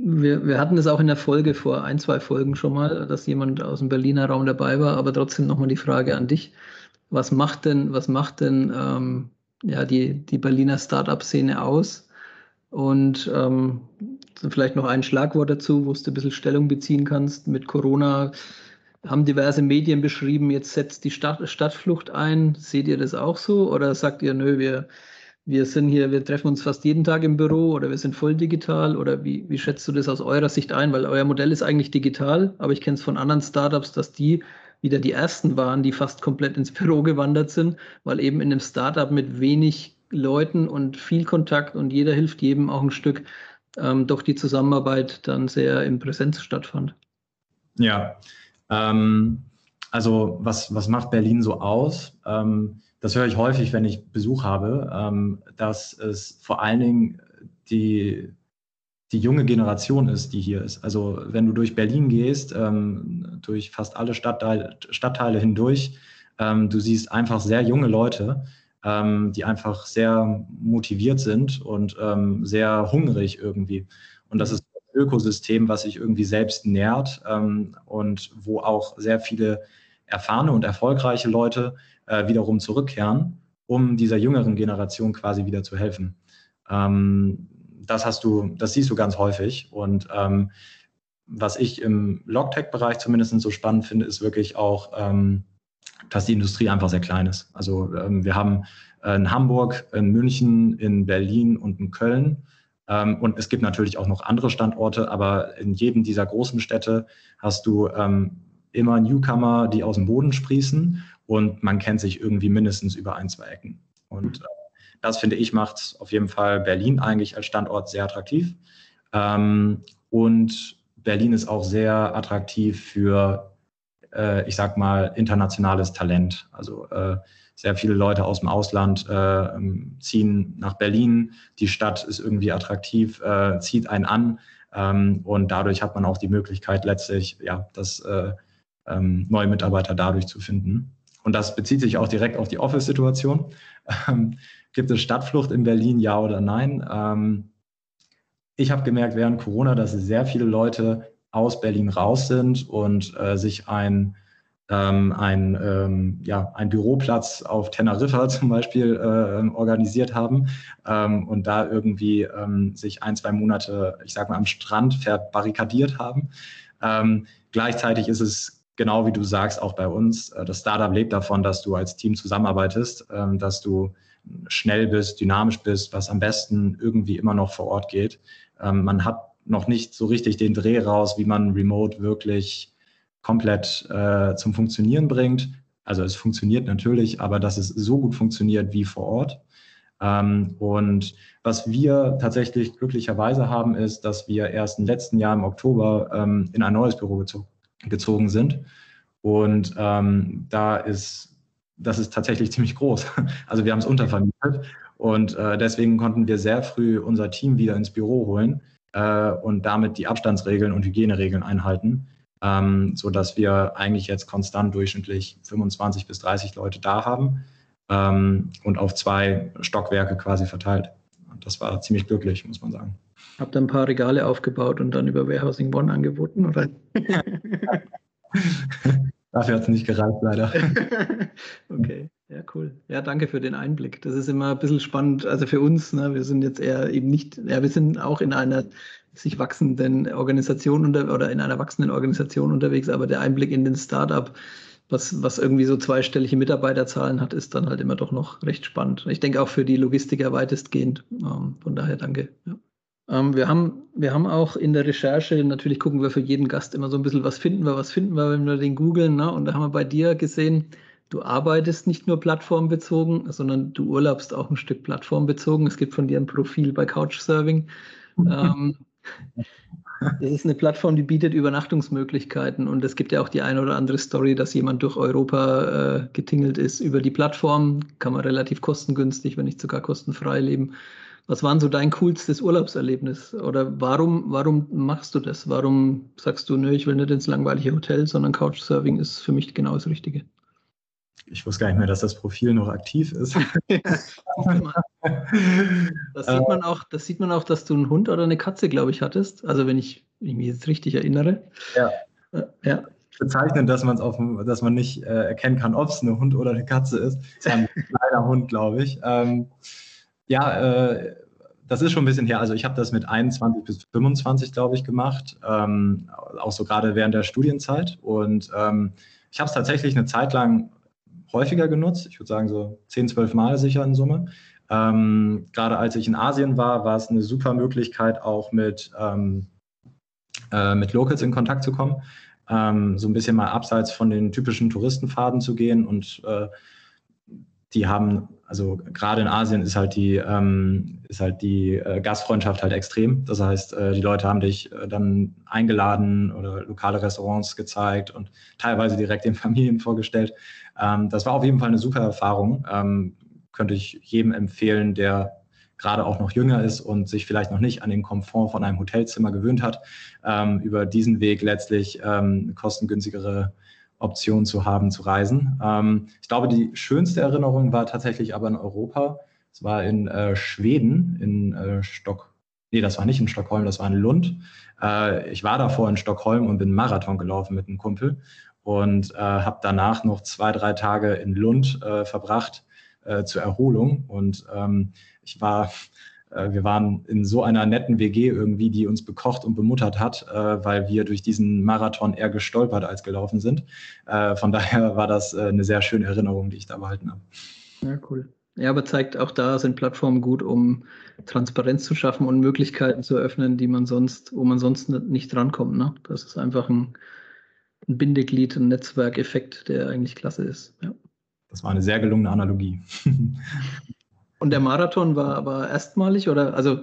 wir, wir, hatten es auch in der Folge vor ein, zwei Folgen schon mal, dass jemand aus dem Berliner Raum dabei war, aber trotzdem nochmal die Frage an dich. Was macht denn, was macht denn ähm, ja, die, die Berliner Startup-Szene aus? Und ähm, vielleicht noch ein Schlagwort dazu, wo du ein bisschen Stellung beziehen kannst. Mit Corona haben diverse Medien beschrieben, jetzt setzt die Stadt, Stadtflucht ein. Seht ihr das auch so? Oder sagt ihr, nö, wir, wir sind hier, wir treffen uns fast jeden Tag im Büro oder wir sind voll digital? Oder wie, wie schätzt du das aus eurer Sicht ein? Weil euer Modell ist eigentlich digital, aber ich kenne es von anderen Startups, dass die wieder die ersten waren, die fast komplett ins Büro gewandert sind, weil eben in einem Startup mit wenig Leuten und viel Kontakt und jeder hilft jedem auch ein Stück, ähm, doch die Zusammenarbeit dann sehr im Präsenz stattfand. Ja, ähm, also was, was macht Berlin so aus? Ähm, das höre ich häufig, wenn ich Besuch habe, ähm, dass es vor allen Dingen die, die junge Generation ist, die hier ist. Also wenn du durch Berlin gehst, ähm, durch fast alle Stadtteile, Stadtteile hindurch, ähm, du siehst einfach sehr junge Leute, ähm, die einfach sehr motiviert sind und ähm, sehr hungrig irgendwie. Und das ist ein Ökosystem, was sich irgendwie selbst nährt ähm, und wo auch sehr viele erfahrene und erfolgreiche Leute äh, wiederum zurückkehren, um dieser jüngeren Generation quasi wieder zu helfen. Ähm, das hast du, das siehst du ganz häufig. Und ähm, was ich im Logtech-Bereich zumindest so spannend finde, ist wirklich auch, ähm, dass die Industrie einfach sehr klein ist. Also ähm, wir haben in Hamburg, in München, in Berlin und in Köln. Ähm, und es gibt natürlich auch noch andere Standorte, aber in jedem dieser großen Städte hast du ähm, immer Newcomer, die aus dem Boden sprießen und man kennt sich irgendwie mindestens über ein, zwei Ecken. Und äh, das finde ich macht auf jeden Fall Berlin eigentlich als Standort sehr attraktiv. Ähm, und Berlin ist auch sehr attraktiv für, äh, ich sag mal, internationales Talent. Also äh, sehr viele Leute aus dem Ausland äh, ziehen nach Berlin. Die Stadt ist irgendwie attraktiv, äh, zieht einen an. Ähm, und dadurch hat man auch die Möglichkeit, letztlich ja, das äh, ähm, neue Mitarbeiter dadurch zu finden. Und das bezieht sich auch direkt auf die Office-Situation. Ähm, gibt es Stadtflucht in Berlin, ja oder nein? Ähm, ich habe gemerkt während Corona, dass sehr viele Leute aus Berlin raus sind und äh, sich ein, ähm, ein, ähm, ja, ein Büroplatz auf Teneriffa <laughs> zum Beispiel äh, organisiert haben ähm, und da irgendwie ähm, sich ein, zwei Monate, ich sag mal, am Strand verbarrikadiert haben. Ähm, gleichzeitig ist es genau wie du sagst, auch bei uns, äh, das Startup lebt davon, dass du als Team zusammenarbeitest, ähm, dass du schnell bist, dynamisch bist, was am besten irgendwie immer noch vor Ort geht. Man hat noch nicht so richtig den Dreh raus, wie man Remote wirklich komplett äh, zum Funktionieren bringt. Also es funktioniert natürlich, aber dass es so gut funktioniert wie vor Ort. Ähm, und was wir tatsächlich glücklicherweise haben, ist, dass wir erst im letzten Jahr im Oktober in ein neues Büro gezogen gezogen sind. Und ähm, da ist, das ist tatsächlich <laughs> ziemlich groß. Also wir haben es untervermietet und äh, deswegen konnten wir sehr früh unser Team wieder ins Büro holen äh, und damit die Abstandsregeln und Hygieneregeln einhalten, ähm, sodass wir eigentlich jetzt konstant durchschnittlich 25 bis 30 Leute da haben ähm, und auf zwei Stockwerke quasi verteilt. Und das war ziemlich glücklich, muss man sagen. Habt ihr ein paar Regale aufgebaut und dann über Warehousing One angeboten, oder? <laughs> <laughs> Dafür hat es nicht gereicht, leider. <laughs> okay, ja, cool. Ja, danke für den Einblick. Das ist immer ein bisschen spannend. Also für uns, ne, wir sind jetzt eher eben nicht, ja, wir sind auch in einer sich wachsenden Organisation unter, oder in einer wachsenden Organisation unterwegs, aber der Einblick in den Startup, was, was irgendwie so zweistellige Mitarbeiterzahlen hat, ist dann halt immer doch noch recht spannend. Ich denke auch für die Logistiker weitestgehend. Ähm, von daher danke. Ja. Ähm, wir, haben, wir haben auch in der Recherche, natürlich gucken wir für jeden Gast immer so ein bisschen, was finden wir, was finden wir, wenn wir den googeln. Ne? Und da haben wir bei dir gesehen, du arbeitest nicht nur plattformbezogen, sondern du urlaubst auch ein Stück plattformbezogen. Es gibt von dir ein Profil bei Couchsurfing. ähm, <laughs> das ist eine Plattform, die bietet Übernachtungsmöglichkeiten und es gibt ja auch die eine oder andere Story, dass jemand durch Europa äh, getingelt ist über die Plattform. Kann man relativ kostengünstig, wenn nicht sogar kostenfrei leben. Was war so dein coolstes Urlaubserlebnis? Oder warum, warum machst du das? Warum sagst du, nö, ich will nicht ins langweilige Hotel, sondern Couchsurfing ist für mich genau das Richtige? Ich wusste gar nicht mehr, dass das Profil noch aktiv ist. <laughs> das, sieht man auch, das sieht man auch, dass du einen Hund oder eine Katze, glaube ich, hattest. Also wenn ich, wenn ich mich jetzt richtig erinnere. Ja. Äh, ja. Bezeichnend, dass, auf, dass man nicht äh, erkennen kann, ob es ein Hund oder eine Katze ist. Es ist ein kleiner Hund, glaube ich. Ähm, ja, äh, das ist schon ein bisschen her. Also ich habe das mit 21 bis 25, glaube ich, gemacht, ähm, auch so gerade während der Studienzeit. Und ähm, ich habe es tatsächlich eine Zeit lang häufiger genutzt. Ich würde sagen so 10, 12 Mal sicher in Summe. Ähm, gerade als ich in Asien war, war es eine super Möglichkeit, auch mit, ähm, äh, mit Locals in Kontakt zu kommen. Ähm, so ein bisschen mal abseits von den typischen Touristenfaden zu gehen und äh, die haben, also gerade in Asien ist halt die, ähm, ist halt die äh, Gastfreundschaft halt extrem. Das heißt, äh, die Leute haben dich äh, dann eingeladen oder lokale Restaurants gezeigt und teilweise direkt den Familien vorgestellt. Ähm, das war auf jeden Fall eine super Erfahrung. Ähm, könnte ich jedem empfehlen, der gerade auch noch jünger ist und sich vielleicht noch nicht an den Komfort von einem Hotelzimmer gewöhnt hat, ähm, über diesen Weg letztlich ähm, kostengünstigere Option zu haben, zu reisen. Ähm, ich glaube, die schönste Erinnerung war tatsächlich aber in Europa. Es war in äh, Schweden, in äh, Stock. Nee, das war nicht in Stockholm, das war in Lund. Äh, ich war davor in Stockholm und bin Marathon gelaufen mit einem Kumpel und äh, habe danach noch zwei, drei Tage in Lund äh, verbracht äh, zur Erholung. Und ähm, ich war äh, wir waren in so einer netten WG irgendwie, die uns bekocht und bemuttert hat, äh, weil wir durch diesen Marathon eher gestolpert als gelaufen sind. Äh, von <laughs> daher war das eine sehr schöne Erinnerung, die ich da behalten habe. Ja, cool. Ja, aber zeigt auch da sind Plattformen gut, um Transparenz zu schaffen und Möglichkeiten zu eröffnen, die man sonst, wo man sonst nicht drankommt. Ne? Das ist einfach ein, ein Bindeglied, ein Netzwerkeffekt, der eigentlich klasse ist. Ja. Das war eine sehr gelungene Analogie. <laughs> Und der Marathon war aber erstmalig oder also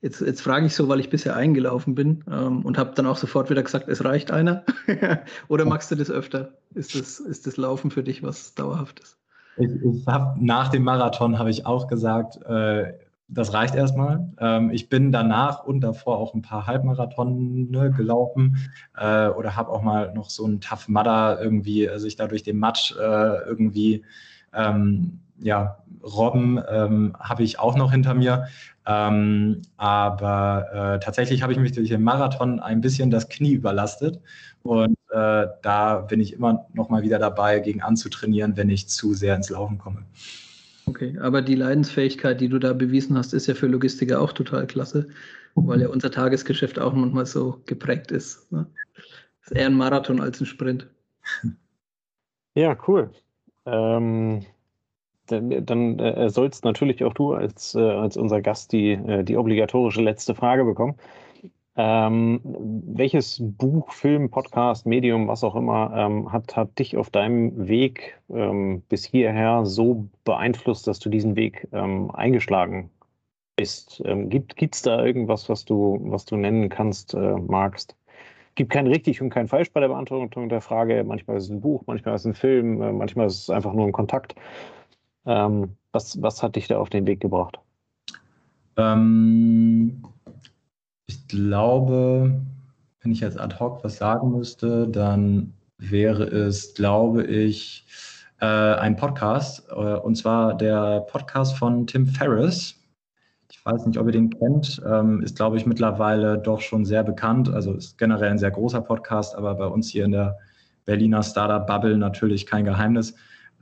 jetzt, jetzt frage ich so, weil ich bisher eingelaufen bin ähm, und habe dann auch sofort wieder gesagt, es reicht einer. <laughs> oder magst du das öfter? Ist das, ist das Laufen für dich was Dauerhaftes? Ich, ich habe nach dem Marathon habe ich auch gesagt, äh, das reicht erstmal. Ähm, ich bin danach und davor auch ein paar Halbmarathon gelaufen äh, oder habe auch mal noch so einen Tough Mudder irgendwie äh, sich da durch den Matsch äh, irgendwie ähm, ja, Robben ähm, habe ich auch noch hinter mir. Ähm, aber äh, tatsächlich habe ich mich durch den Marathon ein bisschen das Knie überlastet. Und äh, da bin ich immer noch mal wieder dabei, gegen anzutrainieren, wenn ich zu sehr ins Laufen komme. Okay, aber die Leidensfähigkeit, die du da bewiesen hast, ist ja für Logistiker auch total klasse, weil ja unser Tagesgeschäft auch manchmal so geprägt ist. Ne? Ist eher ein Marathon als ein Sprint. Ja, cool. Ähm, dann, dann äh, sollst natürlich auch du als, äh, als unser Gast die, äh, die obligatorische letzte Frage bekommen. Ähm, welches Buch, Film, Podcast, Medium, was auch immer, ähm, hat, hat dich auf deinem Weg ähm, bis hierher so beeinflusst, dass du diesen Weg ähm, eingeschlagen bist? Ähm, gibt es da irgendwas, was du, was du nennen kannst, äh, magst? gibt kein richtig und kein falsch bei der Beantwortung der Frage. Manchmal ist es ein Buch, manchmal ist es ein Film, äh, manchmal ist es einfach nur ein Kontakt. Ähm, was, was hat dich da auf den Weg gebracht? Ähm, ich glaube, wenn ich jetzt ad hoc was sagen müsste, dann wäre es, glaube ich, äh, ein Podcast. Äh, und zwar der Podcast von Tim Ferriss. Ich weiß nicht, ob ihr den kennt. Ähm, ist, glaube ich, mittlerweile doch schon sehr bekannt. Also ist generell ein sehr großer Podcast, aber bei uns hier in der Berliner Startup-Bubble natürlich kein Geheimnis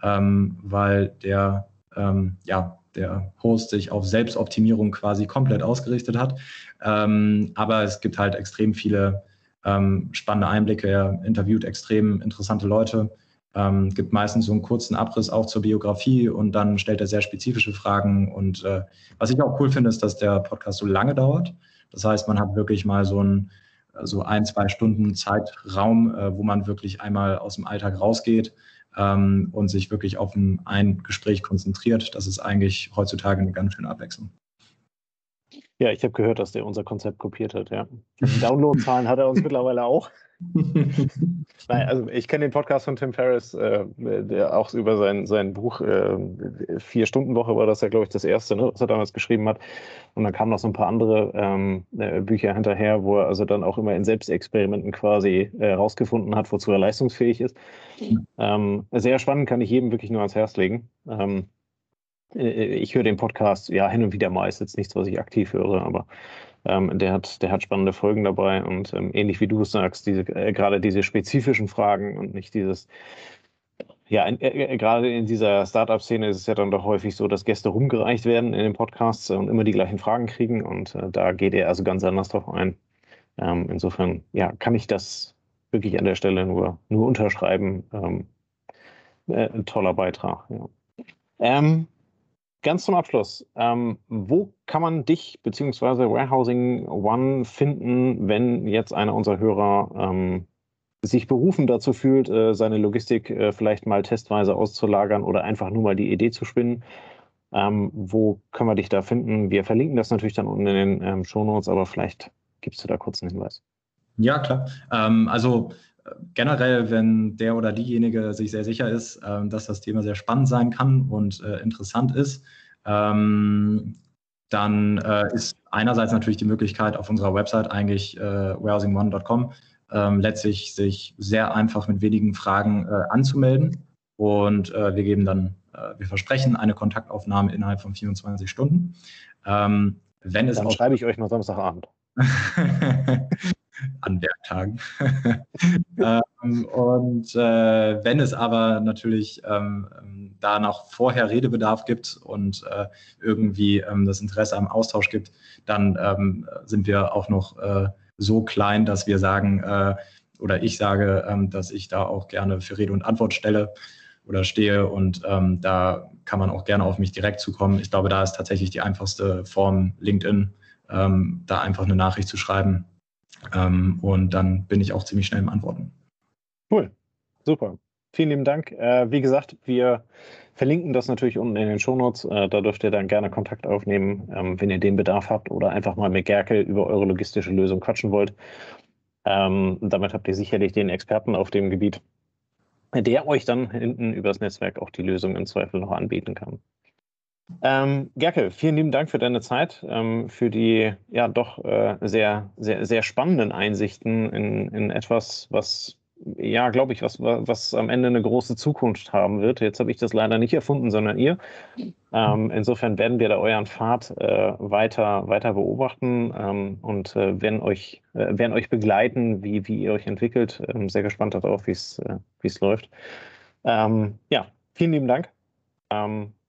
ähm, weil der, ähm, ja, der Host sich auf Selbstoptimierung quasi komplett ausgerichtet hat. Ähm, aber es gibt halt extrem viele ähm, spannende Einblicke. Er interviewt extrem interessante Leute, ähm, gibt meistens so einen kurzen Abriss auch zur Biografie und dann stellt er sehr spezifische Fragen. Und äh, was ich auch cool finde, ist, dass der Podcast so lange dauert. Das heißt, man hat wirklich mal so ein so ein, zwei Stunden Zeitraum, äh, wo man wirklich einmal aus dem Alltag rausgeht ähm, und sich wirklich auf ein, ein Gespräch konzentriert. Das ist eigentlich heutzutage eine ganz schöne Abwechslung. Ja, ich habe gehört, dass der unser Konzept kopiert hat, ja. Downloadzahlen hat er uns mittlerweile auch. <laughs> Nein, also ich kenne den Podcast von Tim Ferriss, äh, der auch über sein, sein Buch äh, Vier Stunden Woche war das ja, glaube ich, das erste, ne, was er damals geschrieben hat. Und dann kamen noch so ein paar andere ähm, äh, Bücher hinterher, wo er also dann auch immer in Selbstexperimenten quasi herausgefunden äh, hat, wozu er leistungsfähig ist. Ähm, sehr spannend, kann ich jedem wirklich nur ans Herz legen. Ähm, äh, ich höre den Podcast ja hin und wieder mal, ist jetzt nichts, was ich aktiv höre, aber ähm, der, hat, der hat spannende Folgen dabei und ähm, ähnlich wie du sagst, diese, äh, gerade diese spezifischen Fragen und nicht dieses, ja, in, äh, äh, gerade in dieser Startup-Szene ist es ja dann doch häufig so, dass Gäste rumgereicht werden in den Podcasts und immer die gleichen Fragen kriegen und äh, da geht er also ganz anders drauf ein. Ähm, insofern, ja, kann ich das wirklich an der Stelle nur, nur unterschreiben. Ähm, äh, ein toller Beitrag, ja. Ähm, ganz zum Abschluss, ähm, wo kann man dich bzw. Warehousing One finden, wenn jetzt einer unserer Hörer ähm, sich berufen dazu fühlt, äh, seine Logistik äh, vielleicht mal testweise auszulagern oder einfach nur mal die Idee zu spinnen? Ähm, wo können wir dich da finden? Wir verlinken das natürlich dann unten in den ähm, Shownotes, aber vielleicht gibst du da kurz einen Hinweis. Ja, klar. Ähm, also generell, wenn der oder diejenige sich sehr sicher ist, ähm, dass das Thema sehr spannend sein kann und äh, interessant ist, ähm, dann äh, ist einerseits natürlich die Möglichkeit auf unserer Website eigentlich äh, warehousingone.com ähm, letztlich sich sehr einfach mit wenigen Fragen anzumelden und wir geben dann, wir versprechen eine Kontaktaufnahme innerhalb von 24 Stunden. Wenn es dann schreibe ich euch noch Samstagabend. <laughs> an Werktagen. <laughs> ähm, und äh, wenn es aber natürlich ähm, da noch vorher Redebedarf gibt und äh, irgendwie ähm, das Interesse am Austausch gibt, dann ähm, sind wir auch noch äh, so klein, dass wir sagen, äh, oder ich sage, ähm, dass ich da auch gerne für Rede und Antwort stelle oder stehe und ähm, da kann man auch gerne auf mich direkt zukommen. Ich glaube, da ist tatsächlich die einfachste Form LinkedIn, da einfach eine Nachricht zu schreiben ähm, und dann bin ich auch ziemlich schnell im Antworten. Cool, super. Vielen lieben Dank. Äh, wie gesagt, wir verlinken das natürlich unten in den Shownotes. Äh, da dürft ihr dann gerne Kontakt aufnehmen, ähm, wenn ihr den Bedarf habt oder einfach mal mit Gerke über eure logistische Lösung quatschen wollt. Ähm, damit habt ihr sicherlich den Experten auf dem Gebiet, der euch dann hinten übers Netzwerk auch die Lösung im Zweifel noch anbieten kann. Ähm, Gerke, vielen lieben Dank für deine Zeit, ähm, für die ja doch äh, sehr, sehr, sehr spannenden Einsichten in, in etwas, was ja, glaube ich, was, was am Ende eine große Zukunft haben wird. Jetzt habe ich das leider nicht erfunden, sondern ihr. Ähm, insofern werden wir da euren Pfad äh, weiter, weiter beobachten ähm, und äh, werden, euch, äh, werden euch begleiten, wie, wie ihr euch entwickelt. Ähm, sehr gespannt darauf, wie es äh, läuft. Ähm, ja, vielen lieben Dank.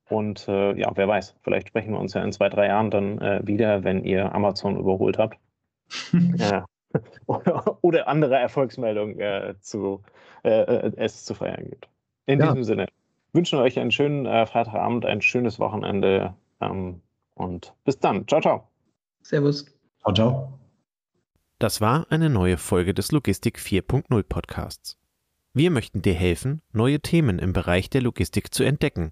Und äh, ja, wer weiß, vielleicht sprechen wir uns ja in zwei, drei Jahren dann äh, wieder, wenn ihr Amazon überholt habt. <laughs> ja. <laughs> oder andere Erfolgsmeldungen äh, zu, äh, äh, es zu feiern gibt. In ja. diesem Sinne wünschen wir euch einen schönen äh, Freitagabend, ein schönes Wochenende ähm, und bis dann. Ciao, ciao. Servus. Ciao, ciao. Das war eine neue Folge des Logistik 4.0 Podcasts. Wir möchten dir helfen, neue Themen im Bereich der Logistik zu entdecken,